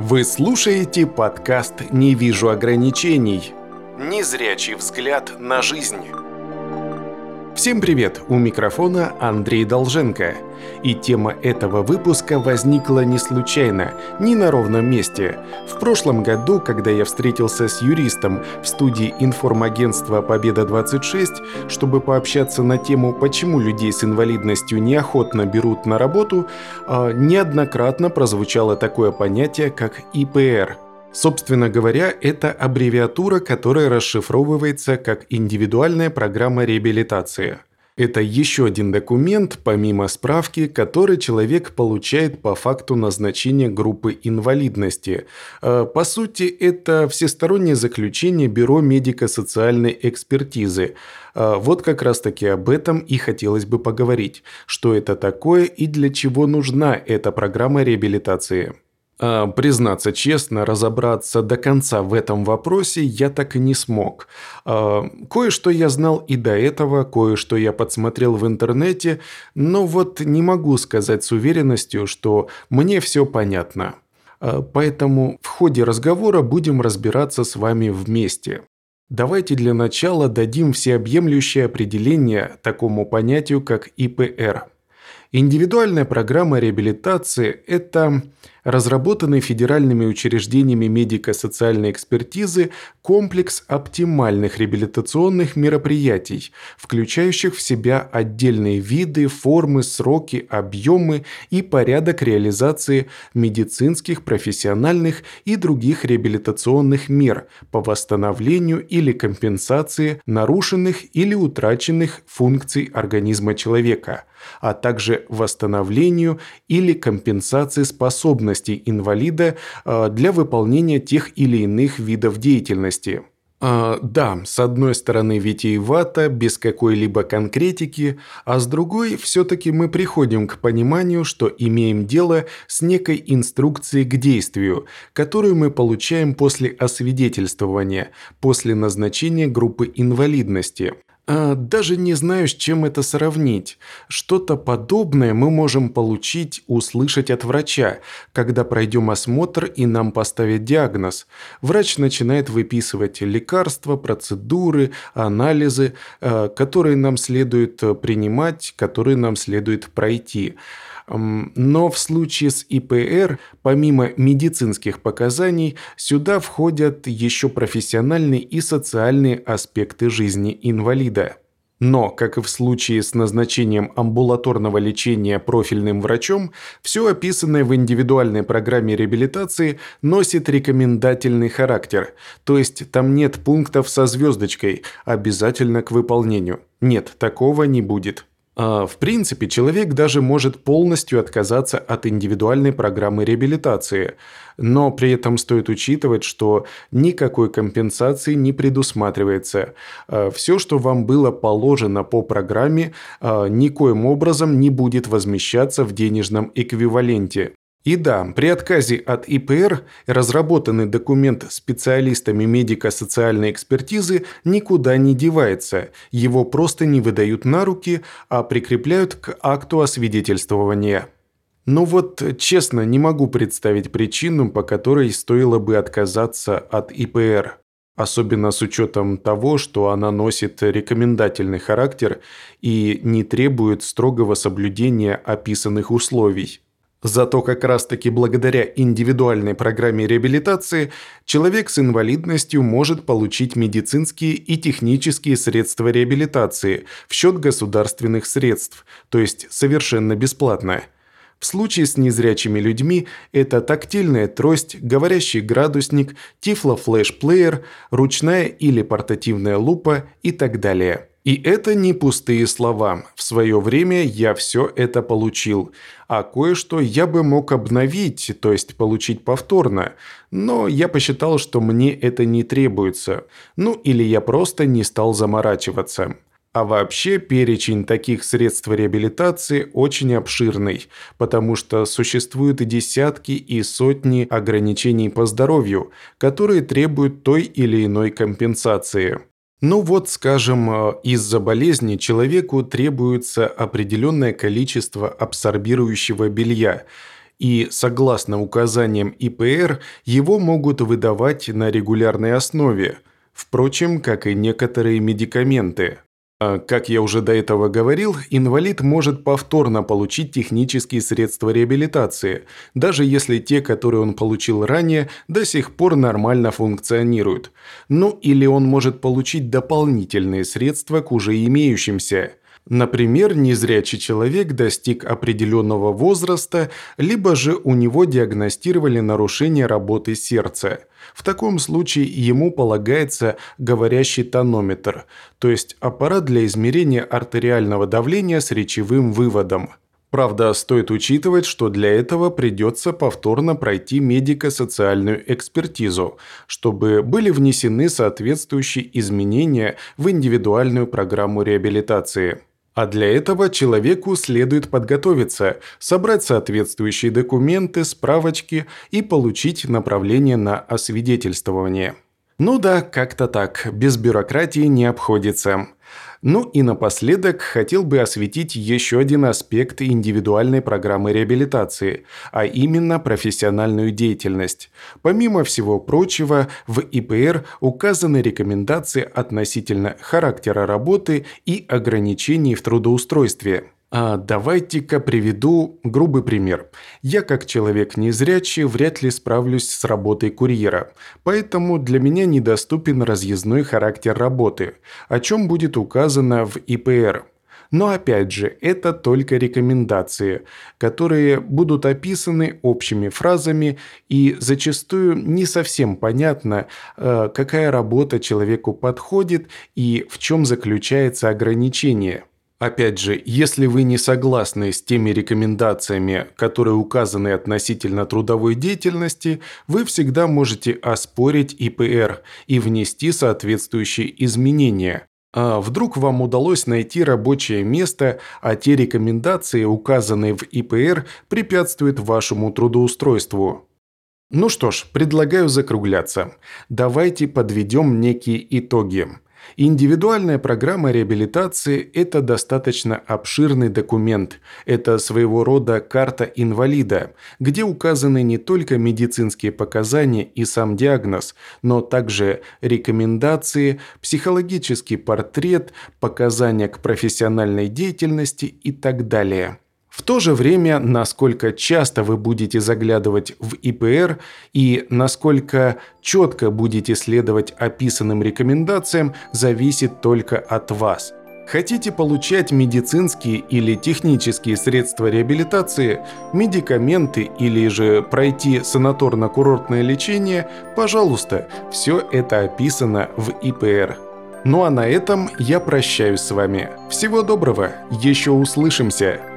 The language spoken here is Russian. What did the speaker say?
Вы слушаете подкаст «Не вижу ограничений». Незрячий взгляд на жизнь. Всем привет! У микрофона Андрей Долженко. И тема этого выпуска возникла не случайно, не на ровном месте. В прошлом году, когда я встретился с юристом в студии информагентства «Победа-26», чтобы пообщаться на тему, почему людей с инвалидностью неохотно берут на работу, а, неоднократно прозвучало такое понятие, как ИПР – Собственно говоря, это аббревиатура, которая расшифровывается как индивидуальная программа реабилитации. Это еще один документ, помимо справки, который человек получает по факту назначения группы инвалидности. А, по сути, это всестороннее заключение Бюро медико-социальной экспертизы. А, вот как раз таки об этом и хотелось бы поговорить. Что это такое и для чего нужна эта программа реабилитации. А, признаться честно, разобраться до конца в этом вопросе я так и не смог. А, кое-что я знал и до этого, кое-что я подсмотрел в интернете, но вот не могу сказать с уверенностью, что мне все понятно. А, поэтому в ходе разговора будем разбираться с вами вместе. Давайте для начала дадим всеобъемлющее определение такому понятию, как ИПР. Индивидуальная программа реабилитации – это разработанный федеральными учреждениями медико-социальной экспертизы комплекс оптимальных реабилитационных мероприятий, включающих в себя отдельные виды, формы, сроки, объемы и порядок реализации медицинских, профессиональных и других реабилитационных мер по восстановлению или компенсации нарушенных или утраченных функций организма человека, а также восстановлению или компенсации способностей инвалида э, для выполнения тех или иных видов деятельности. А, да, с одной стороны витиевато, без какой-либо конкретики, а с другой все-таки мы приходим к пониманию, что имеем дело с некой инструкцией к действию, которую мы получаем после освидетельствования, после назначения группы инвалидности. А, даже не знаю, с чем это сравнить. Что-то подобное мы можем получить, услышать от врача, когда пройдем осмотр и нам поставят диагноз. Врач начинает выписывать лекарства, процедуры, анализы, а, которые нам следует принимать, которые нам следует пройти. Но в случае с ИПР, помимо медицинских показаний, сюда входят еще профессиональные и социальные аспекты жизни инвалида. Но, как и в случае с назначением амбулаторного лечения профильным врачом, все описанное в индивидуальной программе реабилитации носит рекомендательный характер, то есть там нет пунктов со звездочкой «обязательно к выполнению». Нет, такого не будет. А, в принципе, человек даже может полностью отказаться от индивидуальной программы реабилитации, но при этом стоит учитывать, что никакой компенсации не предусматривается. А, Все, что вам было положено по программе, а, никоим образом не будет возмещаться в денежном эквиваленте. И да, при отказе от ИПР разработанный документ специалистами медико-социальной экспертизы никуда не девается, его просто не выдают на руки, а прикрепляют к акту освидетельствования. Но вот, честно, не могу представить причину, по которой стоило бы отказаться от ИПР. Особенно с учетом того, что она носит рекомендательный характер и не требует строгого соблюдения описанных условий. Зато как раз-таки благодаря индивидуальной программе реабилитации человек с инвалидностью может получить медицинские и технические средства реабилитации в счет государственных средств, то есть совершенно бесплатно. В случае с незрячими людьми это тактильная трость, говорящий градусник, тифло-флеш-плеер, ручная или портативная лупа и так далее. И это не пустые слова. В свое время я все это получил. А кое-что я бы мог обновить, то есть получить повторно. Но я посчитал, что мне это не требуется. Ну или я просто не стал заморачиваться. А вообще перечень таких средств реабилитации очень обширный, потому что существуют и десятки и сотни ограничений по здоровью, которые требуют той или иной компенсации. Ну вот, скажем, э, из-за болезни человеку требуется определенное количество абсорбирующего белья. и, согласно указаниям ИПР, его могут выдавать на регулярной основе, впрочем, как и некоторые медикаменты. А, как я уже до этого говорил, инвалид может повторно получить технические средства реабилитации, даже если те, которые он получил ранее, до сих пор нормально функционируют. Ну или он может получить дополнительные средства к уже имеющимся – Например, незрячий человек достиг определенного возраста, либо же у него диагностировали нарушение работы сердца. В таком случае ему полагается говорящий тонометр, то есть аппарат для измерения артериального давления с речевым выводом. Правда, стоит учитывать, что для этого придется повторно пройти медико-социальную экспертизу, чтобы были внесены соответствующие изменения в индивидуальную программу реабилитации. А для этого человеку следует подготовиться, собрать соответствующие документы, справочки и получить направление на освидетельствование. Ну да, как-то так, без бюрократии не обходится. Ну и напоследок хотел бы осветить еще один аспект индивидуальной программы реабилитации, а именно профессиональную деятельность. Помимо всего прочего, в ИПР указаны рекомендации относительно характера работы и ограничений в трудоустройстве. А давайте-ка приведу грубый пример. Я как человек незрячий вряд ли справлюсь с работой курьера, поэтому для меня недоступен разъездной характер работы, о чем будет указано в ИПР. Но опять же, это только рекомендации, которые будут описаны общими фразами и зачастую не совсем понятно, э, какая работа человеку подходит и в чем заключается ограничение – Опять же, если вы не согласны с теми рекомендациями, которые указаны относительно трудовой деятельности, вы всегда можете оспорить ИПР и внести соответствующие изменения. А вдруг вам удалось найти рабочее место, а те рекомендации, указанные в ИПР, препятствуют вашему трудоустройству? Ну что ж, предлагаю закругляться. Давайте подведем некие итоги. Индивидуальная программа реабилитации – это достаточно обширный документ. Это своего рода карта инвалида, где указаны не только медицинские показания и сам диагноз, но также рекомендации, психологический портрет, показания к профессиональной деятельности и так далее. В то же время, насколько часто вы будете заглядывать в ИПР и насколько четко будете следовать описанным рекомендациям, зависит только от вас. Хотите получать медицинские или технические средства реабилитации, медикаменты или же пройти санаторно-курортное лечение, пожалуйста, все это описано в ИПР. Ну а на этом я прощаюсь с вами. Всего доброго, еще услышимся!